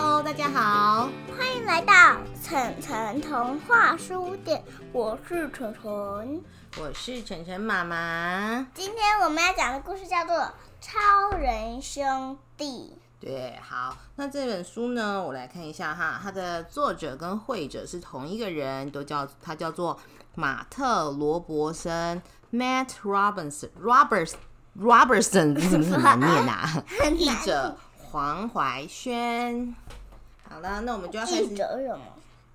Hello，大家好，欢迎来到晨晨童话书店，我是晨晨，我是晨晨妈妈。今天我们要讲的故事叫做《超人兄弟》。对，好，那这本书呢，我来看一下哈，它的作者跟绘者是同一个人，都叫他叫做马特罗伯森 （Matt Robinson），Roberts Robertson 是不是 很难念啊？译者黄怀轩。好了，那我们就要开始。译者什么？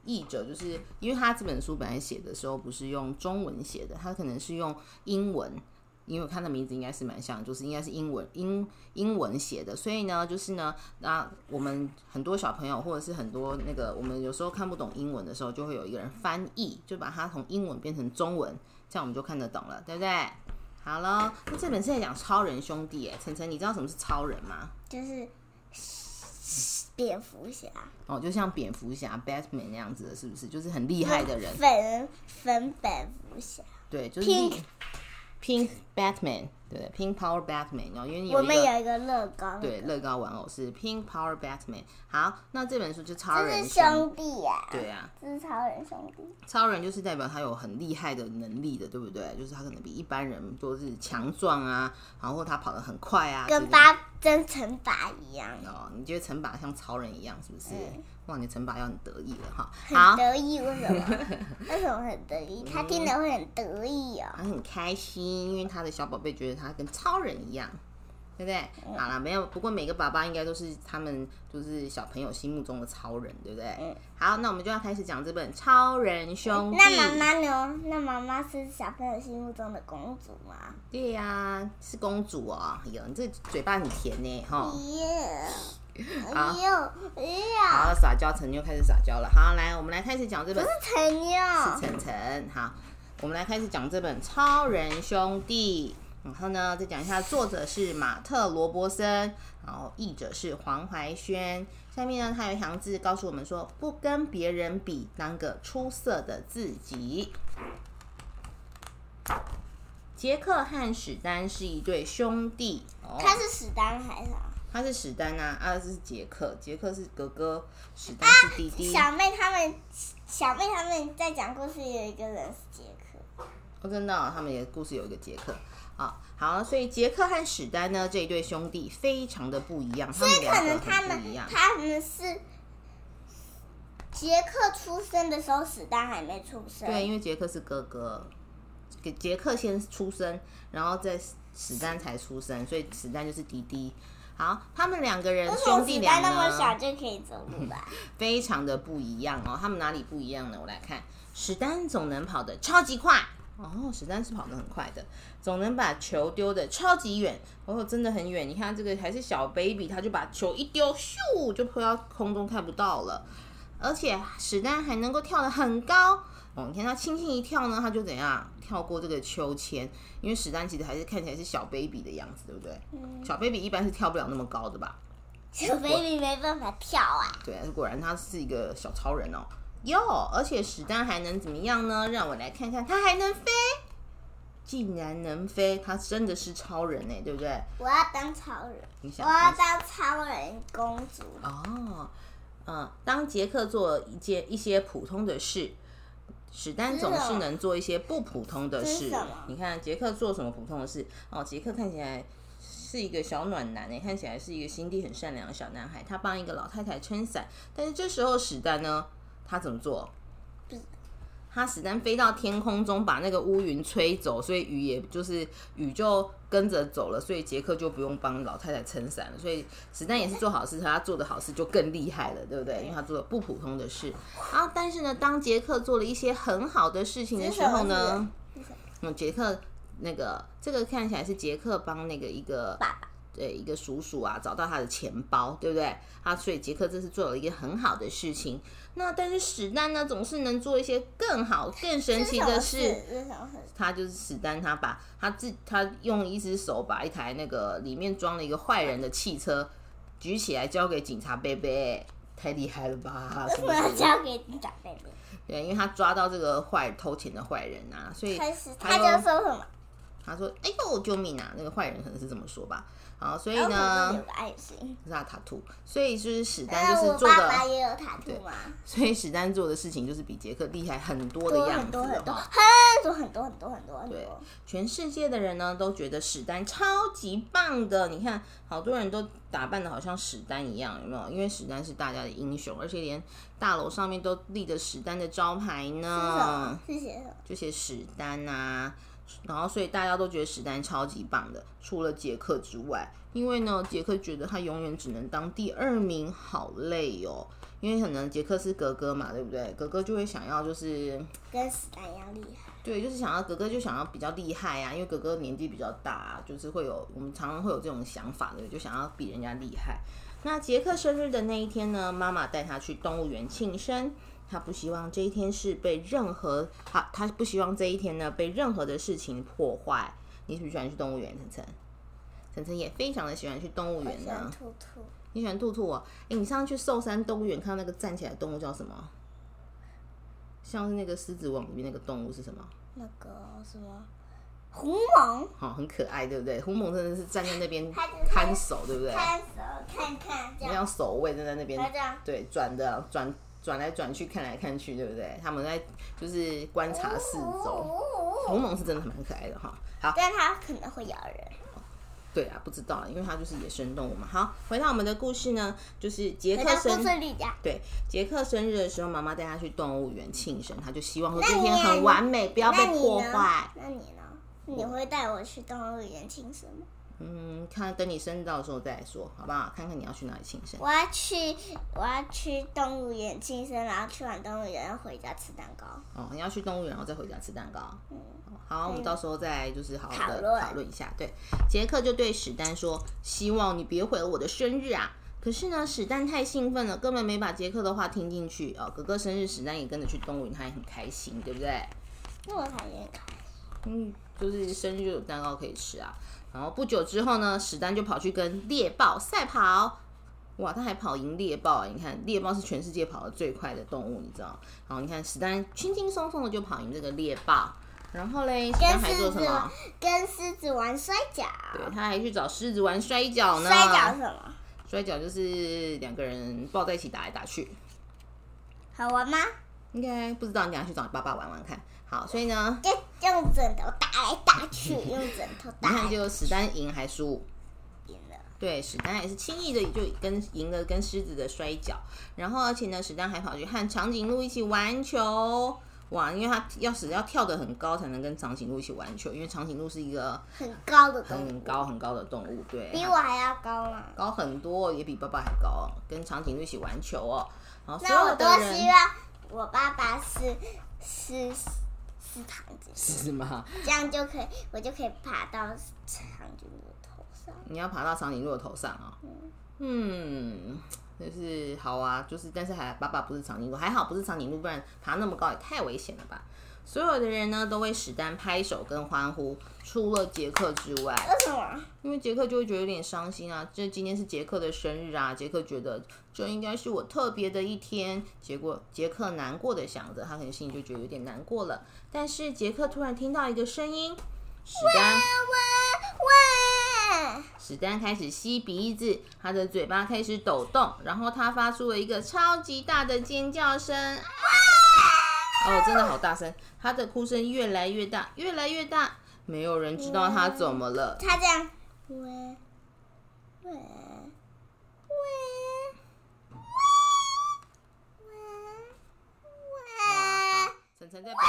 译者就是因为他这本书本来写的时候不是用中文写的，他可能是用英文。因为我看的名字应该是蛮像，就是应该是英文英英文写的，所以呢，就是呢，那我们很多小朋友或者是很多那个，我们有时候看不懂英文的时候，就会有一个人翻译，就把它从英文变成中文，这样我们就看得懂了，对不对？好了，那这本是在讲超人兄弟，哎，晨晨，你知道什么是超人吗？就是蝙蝠侠哦，就像蝙蝠侠 Batman 那样子的，是不是？就是很厉害的人，粉粉蝙蝠侠，对，就是。Pink Batman，对，Pink Power Batman，然后因为我们有一个乐高，对，乐高玩偶是 Pink Power Batman。好，那这本书就超人兄弟呀，对呀，这是超人兄弟。超人就是代表他有很厉害的能力的，对不对？就是他可能比一般人都是强壮啊，然后他跑得很快啊，跟八真城拔一样。哦，你觉得城拔像超人一样，是不是？哇，你城堡要很得意了哈，很得意为什么？为什么很得意？他听了会很得意哦，他很开心，因为他的小宝贝觉得他跟超人一样，对不对？好了，没有，不过每个爸爸应该都是他们就是小朋友心目中的超人，对不对？嗯。好，那我们就要开始讲这本《超人兄弟》。那妈妈呢？那妈妈是小朋友心目中的公主吗？对呀，是公主哦。哎呦，你这嘴巴很甜呢，哈。好，好撒娇，陈妞开始撒娇了。好，来，我们来开始讲这本。不是陈妞，是晨晨。好，我们来开始讲这本《超人兄弟》。然后呢，再讲一下，作者是马特罗伯森，然后译者是黄怀轩。下面呢，他有一行字告诉我们说：不跟别人比，当个出色的自己。杰克和史丹是一对兄弟。他是史丹还是？他是史丹啊，啊是杰克，杰克是哥哥，史丹是弟弟。小妹他们，小妹他们在讲故事，有一个人是杰克。哦，真的，他们也故事有一个杰克。啊，好，所以杰克和史丹呢这一对兄弟非常的不一样，所以可能他们他们是杰克出生的时候，史丹还没出生。对，因为杰克是哥哥，给杰克先出生，然后再史丹才出生，所以史丹就是弟弟。好，他们两个人兄弟俩呢，那么小就可以走路了，非常的不一样哦。他们哪里不一样呢？我来看，史丹总能跑得超级快哦，史丹是跑得很快的，总能把球丢得超级远哦，真的很远。你看这个还是小 baby，他就把球一丢，咻就飘到空中看不到了。而且史丹还能够跳得很高。哦，你看他轻轻一跳呢，他就怎样跳过这个秋千？因为史丹其实还是看起来是小 baby 的样子，对不对？嗯。小 baby 一般是跳不了那么高的吧？小 baby 没办法跳啊。对，果然他是一个小超人哦。哟，而且史丹还能怎么样呢？让我来看看，他还能飞，竟然能飞，他真的是超人呢，对不对？我要当超人，你想我要当超人公主。哦，嗯，当杰克做一件一些普通的事。史丹总是能做一些不普通的事。你看杰克做什么普通的事？哦，杰克看起来是一个小暖男诶，看起来是一个心地很善良的小男孩。他帮一个老太太撑伞，但是这时候史丹呢，他怎么做？他史丹飞到天空中，把那个乌云吹走，所以雨也就是雨就跟着走了，所以杰克就不用帮老太太撑伞了。所以史丹也是做好事，他做的好事就更厉害了，对不对？因为他做了不普通的事。然后，但是呢，当杰克做了一些很好的事情的时候呢，嗯，杰克那个这个看起来是杰克帮那个一个爸爸。对一个叔叔啊，找到他的钱包，对不对？啊，所以杰克这是做了一个很好的事情。那但是史丹呢，总是能做一些更好、更神奇的事。他就是史丹，他把他自他用一只手把一台那个里面装了一个坏人的汽车举起来，交给警察贝贝，太厉害了吧？为什么要交给警察贝贝？对，因为他抓到这个坏偷钱的坏人啊，所以他就说什么？他说：“哎呦，救命啊！”那个坏人可能是这么说吧。好，所以呢，有个爱心，是他塔兔。所以就是史丹就是做的，爸爸也有塔兔吗？所以史丹做的事情就是比杰克厉害很多的样子，很多很多很多很多很多很多。对，全世界的人呢都觉得史丹超级棒的。你看，好多人都打扮的好像史丹一样，有没有？因为史丹是大家的英雄，而且连大楼上面都立着史丹的招牌呢。谢谢。就写史丹啊。然后，所以大家都觉得史丹超级棒的，除了杰克之外，因为呢，杰克觉得他永远只能当第二名，好累哦。因为可能杰克是哥哥嘛，对不对？哥哥就会想要就是跟史丹一样厉害。对，就是想要哥哥就想要比较厉害啊，因为哥哥年纪比较大，就是会有我们常常会有这种想法的，就想要比人家厉害。那杰克生日的那一天呢，妈妈带他去动物园庆生。他不希望这一天是被任何他他不希望这一天呢被任何的事情破坏。你喜不喜欢去动物园？晨晨，晨晨也非常的喜欢去动物园呢。兔兔，你喜欢兔兔哦？哎，你上次去寿山动物园看到那个站起来的动物叫什么？像是那个狮子王里面那个动物是什么？那个什么狐獴？好，很可爱，对不对？狐獴真的是站在那边看守，对不对？看守，看看，这样守卫站在那边，对，转的转。转来转去，看来看去，对不对？他们在就是观察四周。红龙是真的蛮可爱的哈。好，但它可能会咬人。对啊，不知道，因为它就是野生动物嘛。好，回到我们的故事呢，就是杰克生对杰克生日的时候，妈妈带他去动物园庆生，他就希望说这天很完美，不要被破坏。那你呢？你会带我去动物园庆生吗？嗯，看等你生日到的时候再说，好不好？看看你要去哪里庆生。我要去，我要去动物园庆生，然后去完动物园要回家吃蛋糕。哦，你要去动物园，然后再回家吃蛋糕。嗯，好，我们到时候再就是好好的讨论一下。对，杰克就对史丹说：“希望你别毁了我的生日啊！”可是呢，史丹太兴奋了，根本没把杰克的话听进去。哦，哥哥生日，史丹也跟着去动物园，他也很开心，对不对？那我才也开心。嗯，就是生日有蛋糕可以吃啊。然后不久之后呢，史丹就跑去跟猎豹赛跑，哇，他还跑赢猎豹！你看，猎豹是全世界跑得最快的动物，你知道？然后你看，史丹轻轻松松的就跑赢这个猎豹。然后嘞，史丹还做什么？跟狮子玩摔跤。对，他还去找狮子玩摔跤呢。摔跤什么？摔跤就是两个人抱在一起打来打去。好玩吗？应该不知道，你等下去找你爸爸玩玩看。好，所以呢，就用枕头打来打去，用枕头打。你看，就史丹赢还输？赢了。对，史丹也是轻易的就跟赢了跟狮子的摔跤。然后，而且呢，史丹还跑去和长颈鹿一起玩球。哇，因为他要死要跳得很高才能跟长颈鹿一起玩球，因为长颈鹿是一个很高的很高很高的动物，对，比我还要高嘛，高很多，也比爸爸还高，跟长颈鹿一起玩球哦。那我多希望我爸爸是是。是长颈鹿是吗？这样就可以，我就可以爬到长颈鹿的头上。你要爬到长颈鹿的头上啊？嗯，就是好啊，就是但是还爸爸不是长颈鹿，还好不是长颈鹿，不然爬那么高也太危险了吧。所有的人呢都为史丹拍手跟欢呼，除了杰克之外。为什么？因为杰克就会觉得有点伤心啊。这今天是杰克的生日啊，杰克觉得这应该是我特别的一天。结果杰克难过的想着，他可能心里就觉得有点难过了。但是杰克突然听到一个声音，史丹，喂喂喂！史丹开始吸鼻子，他的嘴巴开始抖动，然后他发出了一个超级大的尖叫声。哦，真的好大声！他的哭声越来越大，越来越大，没有人知道他怎么了。他这样，喂喂喂喂喂！晨晨在表，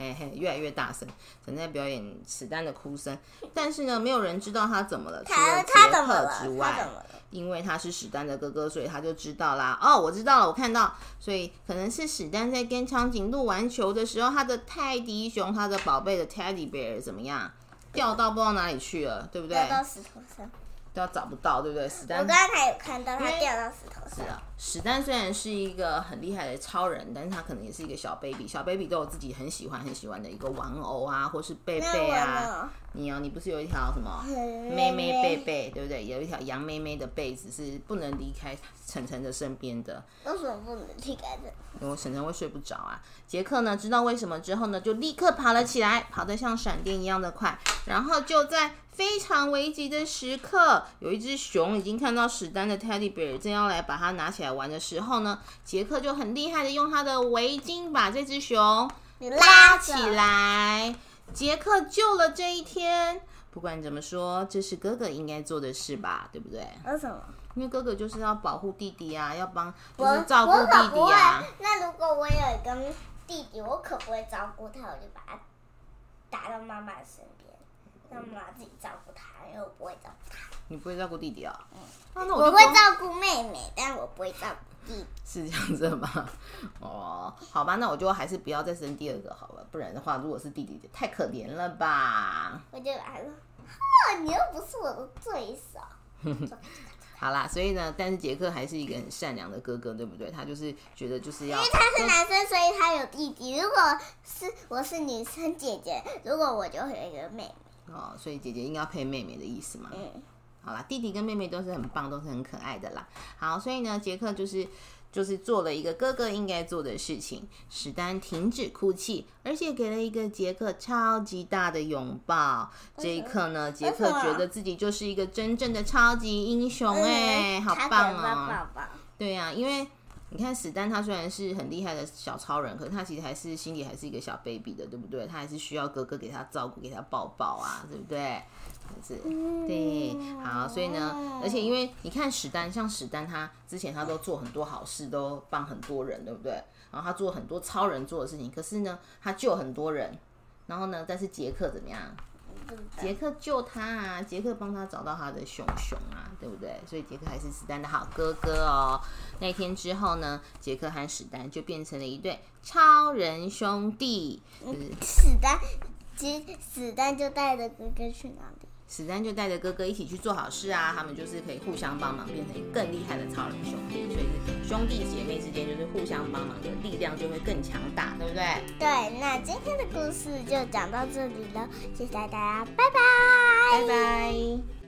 嘿嘿，越来越大声。晨晨在表演史丹的哭声，但是呢，没有人知道他怎么了，除了杰克之外。因为他是史丹的哥哥，所以他就知道啦。哦，我知道了，我看到，所以可能是史丹在跟长颈鹿玩球的时候，他的泰迪熊，他的宝贝的 Teddy Bear 怎么样，掉到不知道哪里去了，对不对？掉到石头上，都要找不到，对不对？史丹，我刚才有看到他掉到石头上。是啊，史丹虽然是一个很厉害的超人，但是他可能也是一个小 baby。小 baby 都有自己很喜欢很喜欢的一个玩偶啊，或是贝贝啊。你哦，你不是有一条什么妹妹贝贝，对不对？有一条羊妹妹的被子是不能离开晨晨的身边的。为什么不能离开的？因为晨晨会睡不着啊。杰克呢，知道为什么之后呢，就立刻跑了起来，跑得像闪电一样的快，然后就在。非常危急的时刻，有一只熊已经看到史丹的 teddy bear 正要来把它拿起来玩的时候呢，杰克就很厉害的用他的围巾把这只熊拉起来。杰克救了这一天。不管怎么说，这是哥哥应该做的事吧，对不对？为什么？因为哥哥就是要保护弟弟啊，要帮就是照顾弟弟啊。那如果我有一个弟弟，我可不会照顾他，我就把他打到妈妈身边。让妈妈自己照顾他，因为我不会照顾他。你不会照顾弟弟啊？嗯，我会照顾妹妹，但我不会照顾弟弟。是这样子吗？哦，好吧，那我就还是不要再生第二个好了，不然的话，如果是弟弟，太可怜了吧？我就来了，哈，你又不是我的对手。好啦，所以呢，但是杰克还是一个很善良的哥哥，对不对？他就是觉得就是要，因为他是男生，所以他有弟弟。如果是我是女生姐姐，如果我就会有一个妹妹。哦，所以姐姐应该配妹妹的意思嘛？嗯，好啦，弟弟跟妹妹都是很棒，都是很可爱的啦。好，所以呢，杰克就是就是做了一个哥哥应该做的事情。史丹停止哭泣，而且给了一个杰克超级大的拥抱。这一刻呢，杰克觉得自己就是一个真正的超级英雄哎，好棒哦！对呀，因为。你看史丹，他虽然是很厉害的小超人，可是他其实还是心里还是一个小 baby 的，对不对？他还是需要哥哥给他照顾，给他抱抱啊，对不对？是，对，好，所以呢，而且因为你看史丹，像史丹，他之前他都做很多好事，都帮很多人，对不对？然后他做很多超人做的事情，可是呢，他救很多人，然后呢，但是杰克怎么样？杰克救他啊！杰克帮他找到他的熊熊啊，对不对？所以杰克还是史丹的好哥哥哦。那天之后呢，杰克和史丹就变成了一对超人兄弟。史丹，其实史丹就带着哥哥去哪里？史丹就带着哥哥一起去做好事啊，他们就是可以互相帮忙，变成更厉害的超人兄弟。所以兄弟姐妹之间就是互相帮忙的力量就会更强大，对不对？对，那今天的故事就讲到这里了，谢谢大家，拜拜，拜拜。